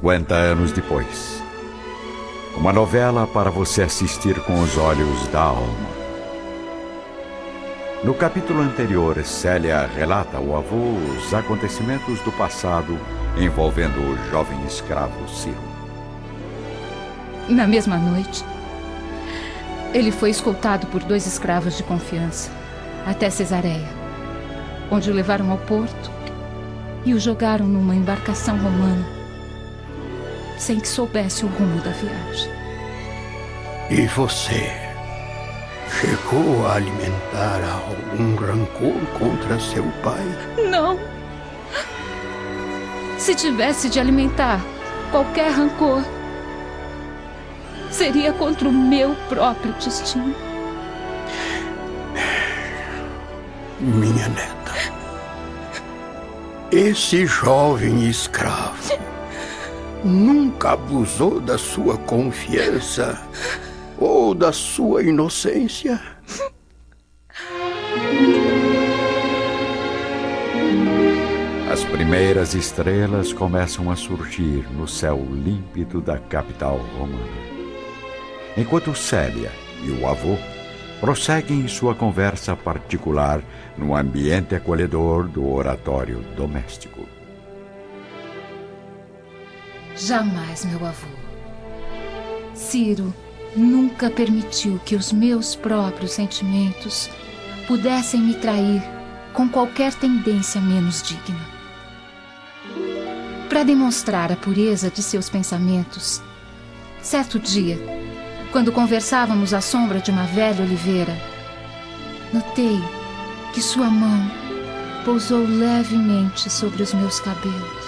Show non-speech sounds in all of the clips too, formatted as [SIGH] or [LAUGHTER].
50 anos depois. Uma novela para você assistir com os olhos da alma. No capítulo anterior, Célia relata ao avô os acontecimentos do passado envolvendo o jovem escravo Ciro. Na mesma noite, ele foi escoltado por dois escravos de confiança até Cesareia, onde o levaram ao porto e o jogaram numa embarcação romana, sem que soubesse o rumo da viagem. E você? Chegou a alimentar algum rancor contra seu pai? Não. Se tivesse de alimentar qualquer rancor, seria contra o meu próprio destino. Minha neta, esse jovem escravo nunca abusou da sua confiança ou da sua inocência? As primeiras estrelas começam a surgir no céu límpido da capital romana. Enquanto Célia e o avô prosseguem sua conversa particular no ambiente acolhedor do oratório doméstico. Jamais, meu avô. Ciro nunca permitiu que os meus próprios sentimentos pudessem me trair com qualquer tendência menos digna. Para demonstrar a pureza de seus pensamentos, certo dia, quando conversávamos à sombra de uma velha oliveira, notei que sua mão pousou levemente sobre os meus cabelos.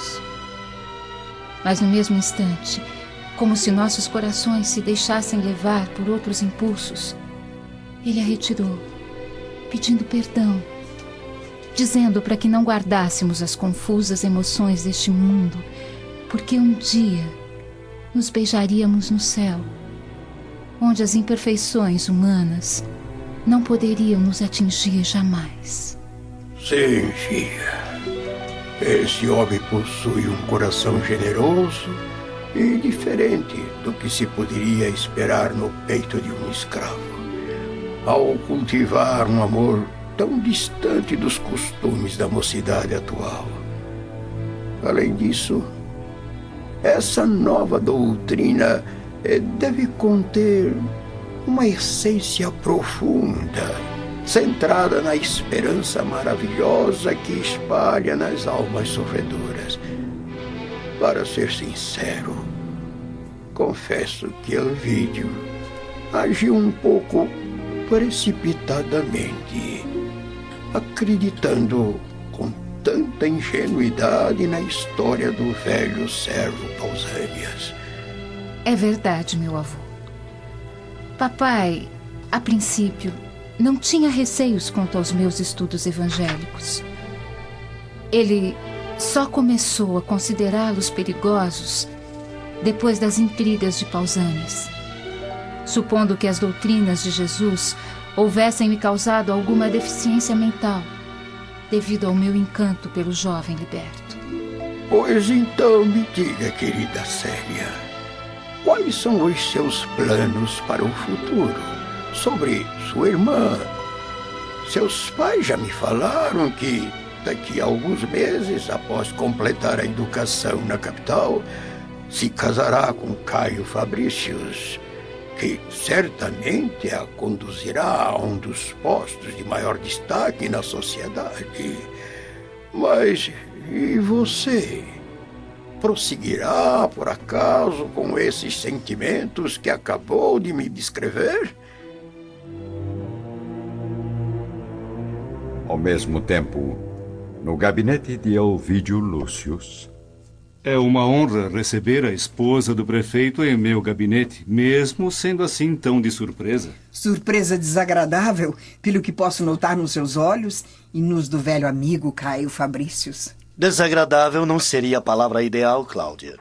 Mas no mesmo instante, como se nossos corações se deixassem levar por outros impulsos. Ele a retirou, pedindo perdão, dizendo para que não guardássemos as confusas emoções deste mundo, porque um dia nos beijaríamos no céu, onde as imperfeições humanas não poderiam nos atingir jamais. Sim, filha. Esse homem possui um coração generoso e diferente do que se poderia esperar no peito de um escravo. Ao cultivar um amor tão distante dos costumes da mocidade atual. Além disso, essa nova doutrina eh, deve conter uma essência profunda, centrada na esperança maravilhosa que espalha nas almas sofredoras. Para ser sincero, confesso que Elvídio agiu um pouco precipitadamente, acreditando com tanta ingenuidade na história do velho servo Pausanias. É verdade, meu avô. Papai, a princípio, não tinha receios quanto aos meus estudos evangélicos. Ele só começou a considerá-los perigosos depois das intrigas de Pausanias. Supondo que as doutrinas de Jesus houvessem me causado alguma deficiência mental, devido ao meu encanto pelo jovem liberto. Pois então me diga, querida Célia, quais são os seus planos para o futuro? Sobre sua irmã. Seus pais já me falaram que daqui a alguns meses, após completar a educação na capital, se casará com Caio Fabricius, que certamente a conduzirá a um dos postos de maior destaque na sociedade. Mas e você? Prosseguirá, por acaso, com esses sentimentos que acabou de me descrever? Ao mesmo tempo, no gabinete de Elvídio Lúcius. É uma honra receber a esposa do prefeito em meu gabinete, mesmo sendo assim tão de surpresa. Surpresa desagradável, pelo que posso notar nos seus olhos e nos do velho amigo Caio Fabrícios. Desagradável não seria a palavra ideal, Cláudia.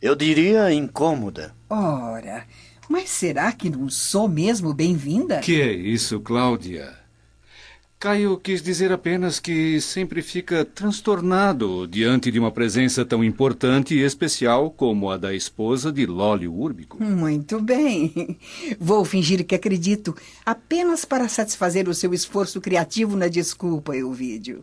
Eu diria incômoda. Ora, mas será que não sou mesmo bem-vinda? Que é isso, Cláudia? Caio quis dizer apenas que sempre fica transtornado diante de uma presença tão importante e especial como a da esposa de Lólio Úrbico. Muito bem. Vou fingir que acredito, apenas para satisfazer o seu esforço criativo na desculpa, Elvídio.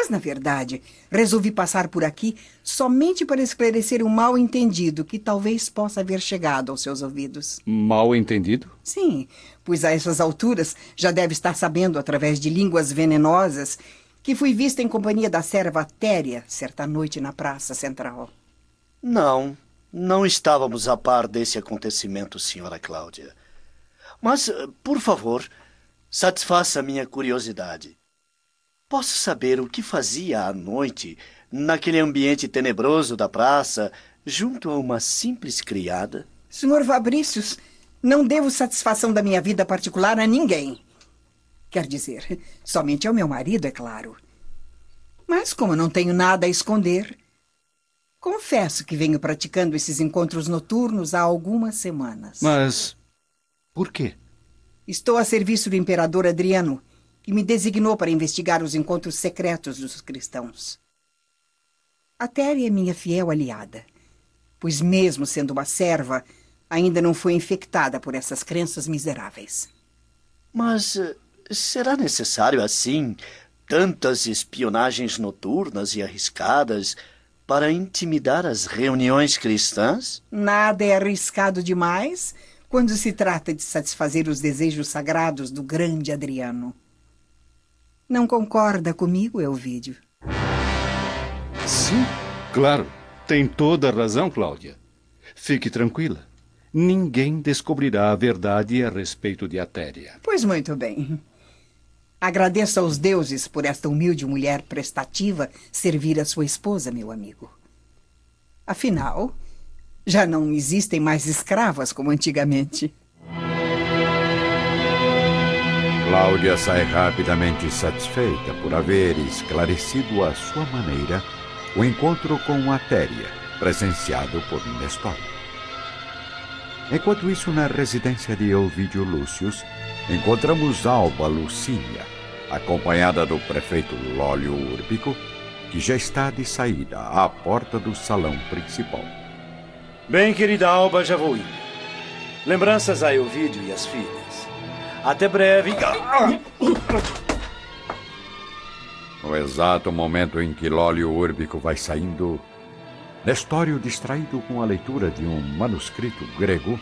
Mas, na verdade, resolvi passar por aqui somente para esclarecer um mal entendido que talvez possa haver chegado aos seus ouvidos. Mal entendido? Sim, pois a essas alturas já deve estar sabendo, através de línguas venenosas, que fui vista em companhia da serva Téria certa noite na Praça Central. Não, não estávamos a par desse acontecimento, senhora Cláudia. Mas, por favor, satisfaça minha curiosidade. Posso saber o que fazia à noite, naquele ambiente tenebroso da praça, junto a uma simples criada? Senhor Fabrícios, não devo satisfação da minha vida particular a ninguém. Quer dizer, somente ao meu marido, é claro. Mas, como não tenho nada a esconder, confesso que venho praticando esses encontros noturnos há algumas semanas. Mas. por quê? Estou a serviço do imperador Adriano e me designou para investigar os encontros secretos dos cristãos. A Terry é minha fiel aliada, pois, mesmo sendo uma serva, ainda não foi infectada por essas crenças miseráveis. Mas eh, será necessário assim tantas espionagens noturnas e arriscadas para intimidar as reuniões cristãs? Nada é arriscado demais quando se trata de satisfazer os desejos sagrados do grande Adriano. Não concorda comigo, Elvídio? Sim, claro. Tem toda a razão, Cláudia. Fique tranquila. Ninguém descobrirá a verdade a respeito de Atéria. Pois muito bem. Agradeço aos deuses por esta humilde mulher prestativa servir a sua esposa, meu amigo. Afinal, já não existem mais escravas como antigamente. Cláudia sai rapidamente satisfeita por haver esclarecido à sua maneira o encontro com Atéria, presenciado por Nestor. Enquanto isso, na residência de Elvídio Lúcius, encontramos Alba Lucínia, acompanhada do prefeito Lólio Úrbico, que já está de saída à porta do salão principal. Bem, querida Alba, já vou indo. Lembranças a Elvídio e as filhas. Até breve. No exato momento em que Lólio Úrbico vai saindo, Nestório, distraído com a leitura de um manuscrito grego,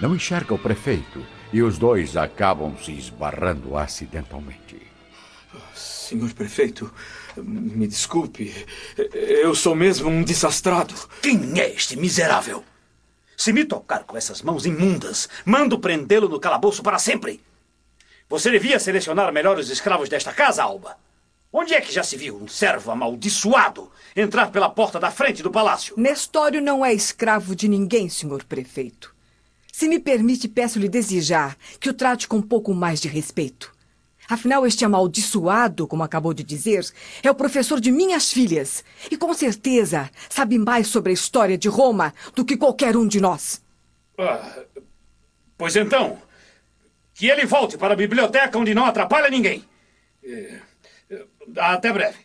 não enxerga o prefeito e os dois acabam se esbarrando acidentalmente. Senhor prefeito, me desculpe. Eu sou mesmo um desastrado. Quem é este miserável? Se me tocar com essas mãos imundas, mando prendê-lo no calabouço para sempre. Você devia selecionar melhor os escravos desta casa, Alba. Onde é que já se viu um servo amaldiçoado entrar pela porta da frente do palácio? Nestório não é escravo de ninguém, senhor prefeito. Se me permite, peço-lhe desejar que o trate com um pouco mais de respeito. Afinal, este amaldiçoado, como acabou de dizer, é o professor de minhas filhas. E com certeza sabe mais sobre a história de Roma do que qualquer um de nós. Ah, pois então, que ele volte para a biblioteca onde não atrapalha ninguém. É, até breve.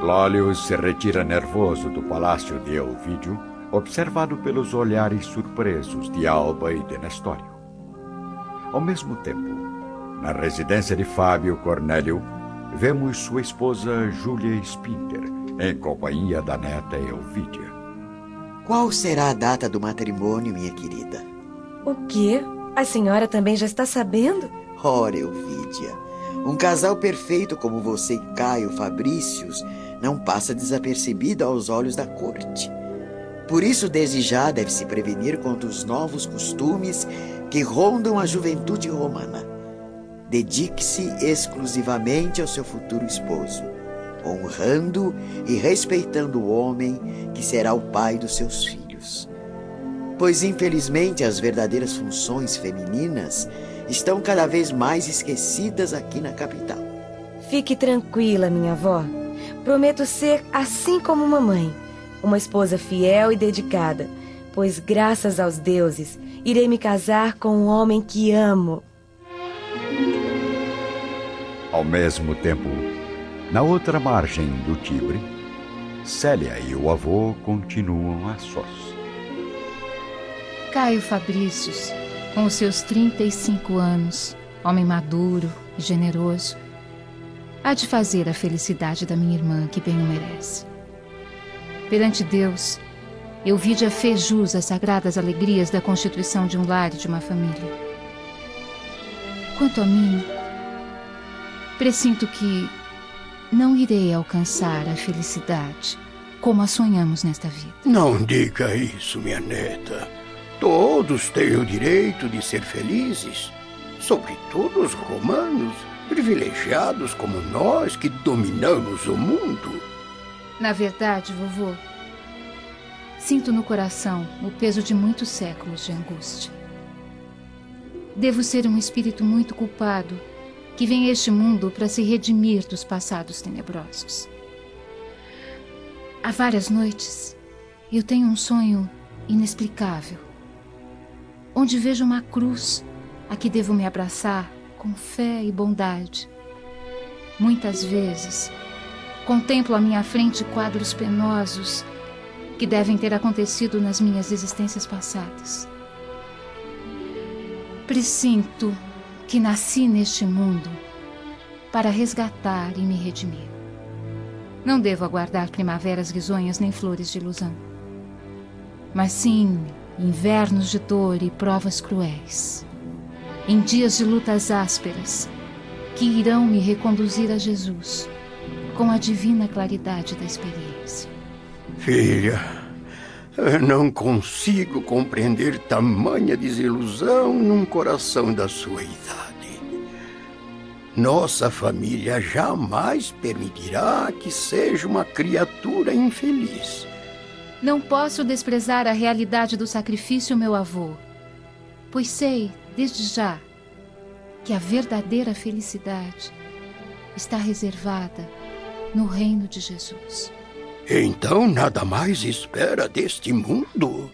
Lólio se retira nervoso do palácio de Elvídio, observado pelos olhares surpresos de Alba e de Nestório. Ao mesmo tempo, na residência de Fábio Cornélio, vemos sua esposa Júlia Spinter, em companhia da neta Elvídia. Qual será a data do matrimônio, minha querida? O quê? A senhora também já está sabendo? Ora, Elvídia, um casal perfeito como você e Caio Fabrícios não passa desapercebido aos olhos da corte. Por isso, desde já deve se prevenir contra os novos costumes que rondam a juventude romana. Dedique-se exclusivamente ao seu futuro esposo, honrando e respeitando o homem que será o pai dos seus filhos. Pois, infelizmente, as verdadeiras funções femininas estão cada vez mais esquecidas aqui na capital. Fique tranquila, minha avó. Prometo ser assim como mamãe, uma esposa fiel e dedicada, pois, graças aos deuses, irei me casar com um homem que amo. Ao mesmo tempo, na outra margem do Tibre, Célia e o avô continuam a sós. Caio Fabrícios, com os seus 35 anos, homem maduro e generoso, há de fazer a felicidade da minha irmã que bem o merece. Perante Deus, eu vi de a fé jus as sagradas alegrias da constituição de um lar e de uma família. Quanto a mim, presinto que não irei alcançar a felicidade como a sonhamos nesta vida. Não diga isso, minha neta. Todos têm o direito de ser felizes, sobretudo os romanos, privilegiados como nós que dominamos o mundo. Na verdade, vovô, sinto no coração o peso de muitos séculos de angústia. Devo ser um espírito muito culpado que vem a este mundo para se redimir dos passados tenebrosos. Há várias noites eu tenho um sonho inexplicável, onde vejo uma cruz a que devo me abraçar com fé e bondade. Muitas vezes contemplo à minha frente quadros penosos que devem ter acontecido nas minhas existências passadas. Presinto que nasci neste mundo para resgatar e me redimir. Não devo aguardar primaveras risonhas nem flores de ilusão, mas sim invernos de dor e provas cruéis, em dias de lutas ásperas que irão me reconduzir a Jesus com a divina claridade da experiência. Filha, eu não consigo compreender tamanha desilusão num coração da sua idade. Nossa família jamais permitirá que seja uma criatura infeliz. Não posso desprezar a realidade do sacrifício, meu avô, pois sei, desde já, que a verdadeira felicidade está reservada no reino de Jesus. Então nada mais espera deste mundo?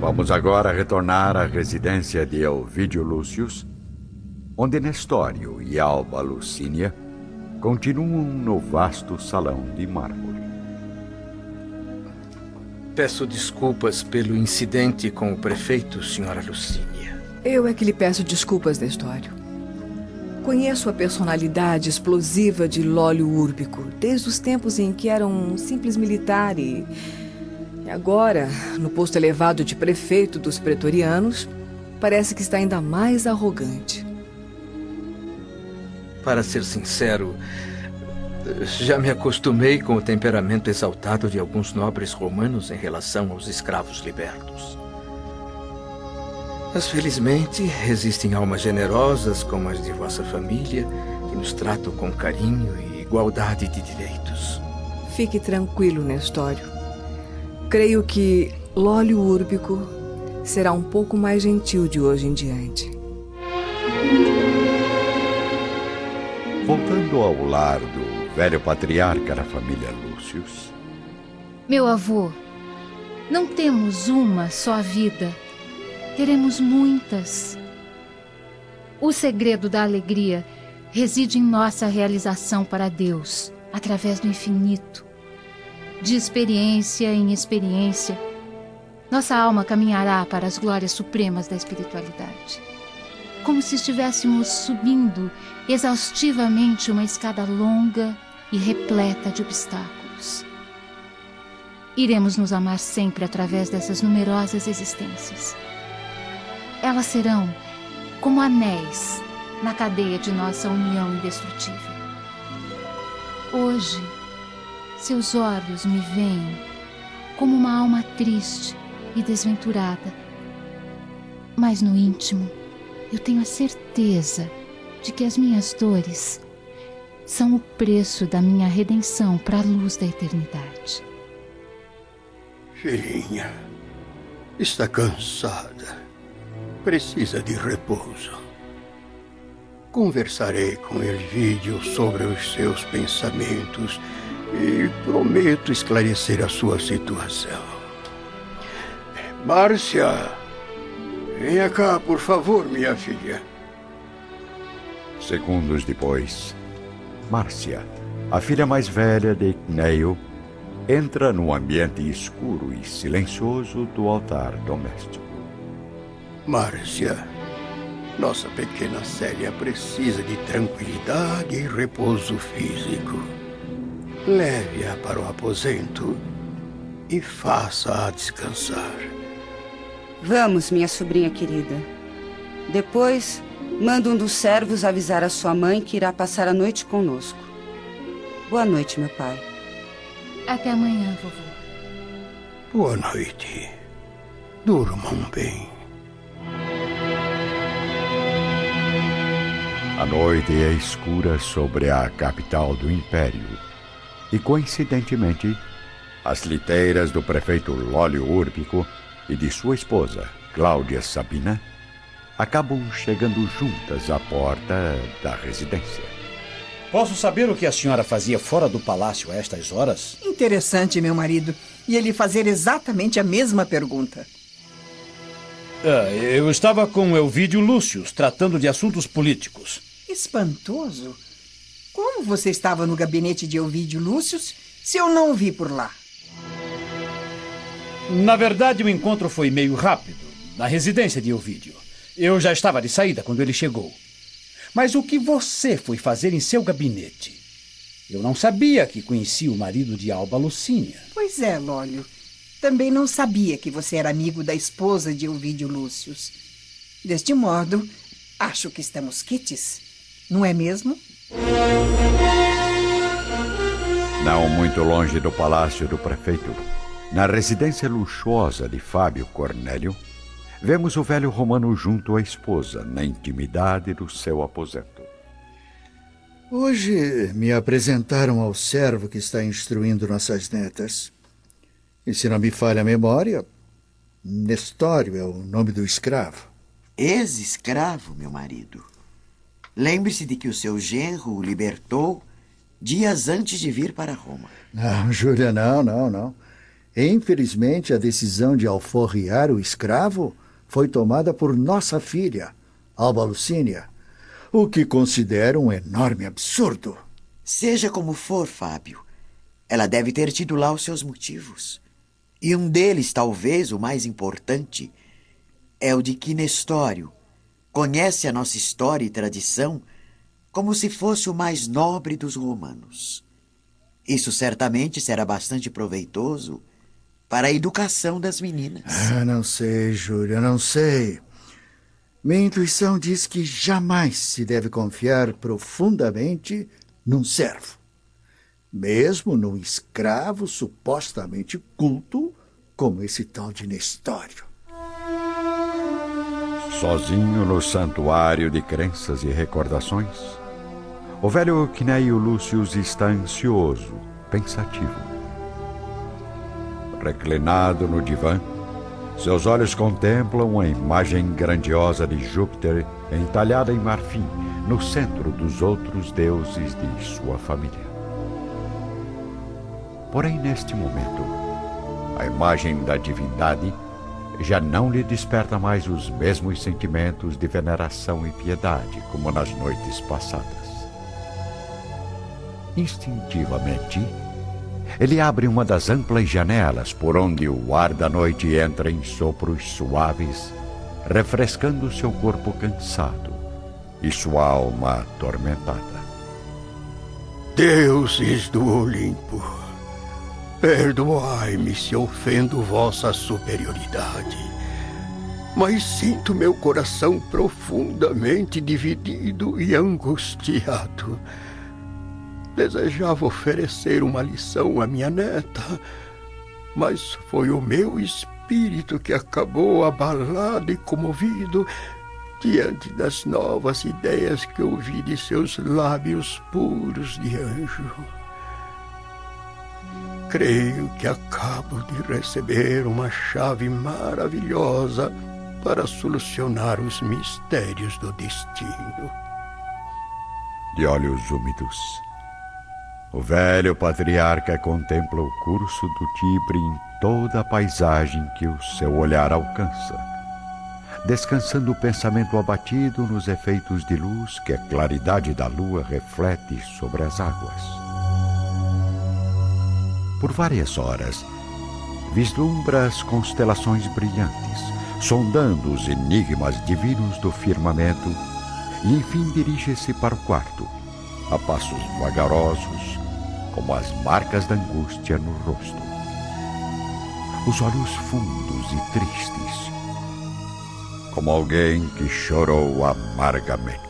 Vamos agora retornar à residência de Elvídio Lúcius, onde Nestório e Alba Lucínia continuam no vasto salão de mármore. Peço desculpas pelo incidente com o prefeito, senhora Lucínia. Eu é que lhe peço desculpas, Nestório. Conheço a personalidade explosiva de Lólio Úrbico, desde os tempos em que era um simples militar e. E agora, no posto elevado de prefeito dos pretorianos, parece que está ainda mais arrogante. Para ser sincero, já me acostumei com o temperamento exaltado de alguns nobres romanos em relação aos escravos libertos. Mas felizmente existem almas generosas como as de vossa família que nos tratam com carinho e igualdade de direitos. Fique tranquilo, Nestório. Creio que Lólio Úrbico será um pouco mais gentil de hoje em diante. Voltando ao lar do velho patriarca da família Lúcius. Meu avô, não temos uma só vida, teremos muitas. O segredo da alegria reside em nossa realização para Deus, através do infinito. De experiência em experiência, nossa alma caminhará para as glórias supremas da espiritualidade. Como se estivéssemos subindo exaustivamente uma escada longa e repleta de obstáculos. Iremos nos amar sempre através dessas numerosas existências. Elas serão como anéis na cadeia de nossa união indestrutível. Hoje, seus olhos me veem como uma alma triste e desventurada. Mas no íntimo, eu tenho a certeza de que as minhas dores são o preço da minha redenção para a luz da eternidade. Filhinha, está cansada. Precisa de repouso. Conversarei com Elvídio sobre os seus pensamentos e prometo esclarecer a sua situação. Márcia, Venha cá, por favor, minha filha. Segundos depois, Márcia, a filha mais velha de Icneio, entra no ambiente escuro e silencioso do altar doméstico. Márcia, nossa pequena Célia precisa de tranquilidade e repouso físico. Leve-a para o aposento e faça-a descansar. Vamos, minha sobrinha querida. Depois, manda um dos servos avisar a sua mãe que irá passar a noite conosco. Boa noite, meu pai. Até amanhã, vovô. Boa noite. Durmam bem. A noite é escura sobre a capital do império. E, coincidentemente, as liteiras do prefeito Lólio Úrbico e de sua esposa, Cláudia Sabina, acabam chegando juntas à porta da residência. Posso saber o que a senhora fazia fora do palácio a estas horas? Interessante, meu marido. E ele fazer exatamente a mesma pergunta. Ah, eu estava com Elvídio Lúcius, tratando de assuntos políticos. Espantoso. Como você estava no gabinete de Elvídio Lúcius se eu não o vi por lá? Na verdade, o encontro foi meio rápido, na residência de Elvídio. Eu já estava de saída quando ele chegou. Mas o que você foi fazer em seu gabinete? Eu não sabia que conhecia o marido de Alba Lucínia. Pois é, Lólio. Também não sabia que você era amigo da esposa de Elvídio Lúcius. Deste modo, acho que estamos quites. Não é mesmo? Não muito longe do palácio do prefeito, na residência luxuosa de Fábio Cornélio, vemos o velho romano junto à esposa, na intimidade do seu aposento. Hoje me apresentaram ao servo que está instruindo nossas netas. E se não me falha a memória, Nestório é o nome do escravo. Ex-escravo, meu marido. Lembre-se de que o seu genro o libertou dias antes de vir para Roma. Não, [LAUGHS] Júlia, não, não, não. Infelizmente, a decisão de alforriar o escravo foi tomada por nossa filha, Alba Lucínia, o que considero um enorme absurdo. Seja como for, Fábio, ela deve ter tido lá os seus motivos. E um deles, talvez o mais importante, é o de que Nestório conhece a nossa história e tradição como se fosse o mais nobre dos romanos. Isso certamente será bastante proveitoso para a educação das meninas. Ah, não sei, Júlia, não sei. Minha intuição diz que jamais se deve confiar profundamente num servo. Mesmo num escravo supostamente culto como esse tal de Nestório. Sozinho no santuário de crenças e recordações, o velho Cneio Lúcius está ansioso, pensativo. Reclinado no divã, seus olhos contemplam a imagem grandiosa de Júpiter entalhada em marfim no centro dos outros deuses de sua família. Porém, neste momento, a imagem da divindade já não lhe desperta mais os mesmos sentimentos de veneração e piedade como nas noites passadas. Instintivamente, ele abre uma das amplas janelas por onde o ar da noite entra em sopros suaves, refrescando seu corpo cansado e sua alma atormentada. Deuses do Olimpo, perdoai-me se ofendo vossa superioridade, mas sinto meu coração profundamente dividido e angustiado Desejava oferecer uma lição à minha neta, mas foi o meu espírito que acabou abalado e comovido diante das novas ideias que ouvi de seus lábios puros de anjo. Creio que acabo de receber uma chave maravilhosa para solucionar os mistérios do destino. De olhos úmidos, o velho patriarca contempla o curso do Tibre em toda a paisagem que o seu olhar alcança. descansando o pensamento abatido nos efeitos de luz que a claridade da lua reflete sobre as águas. Por várias horas, vislumbra as constelações brilhantes, sondando os enigmas divinos do firmamento, e enfim dirige-se para o quarto, a passos vagarosos, como as marcas da angústia no rosto. Os olhos fundos e tristes, como alguém que chorou amargamente.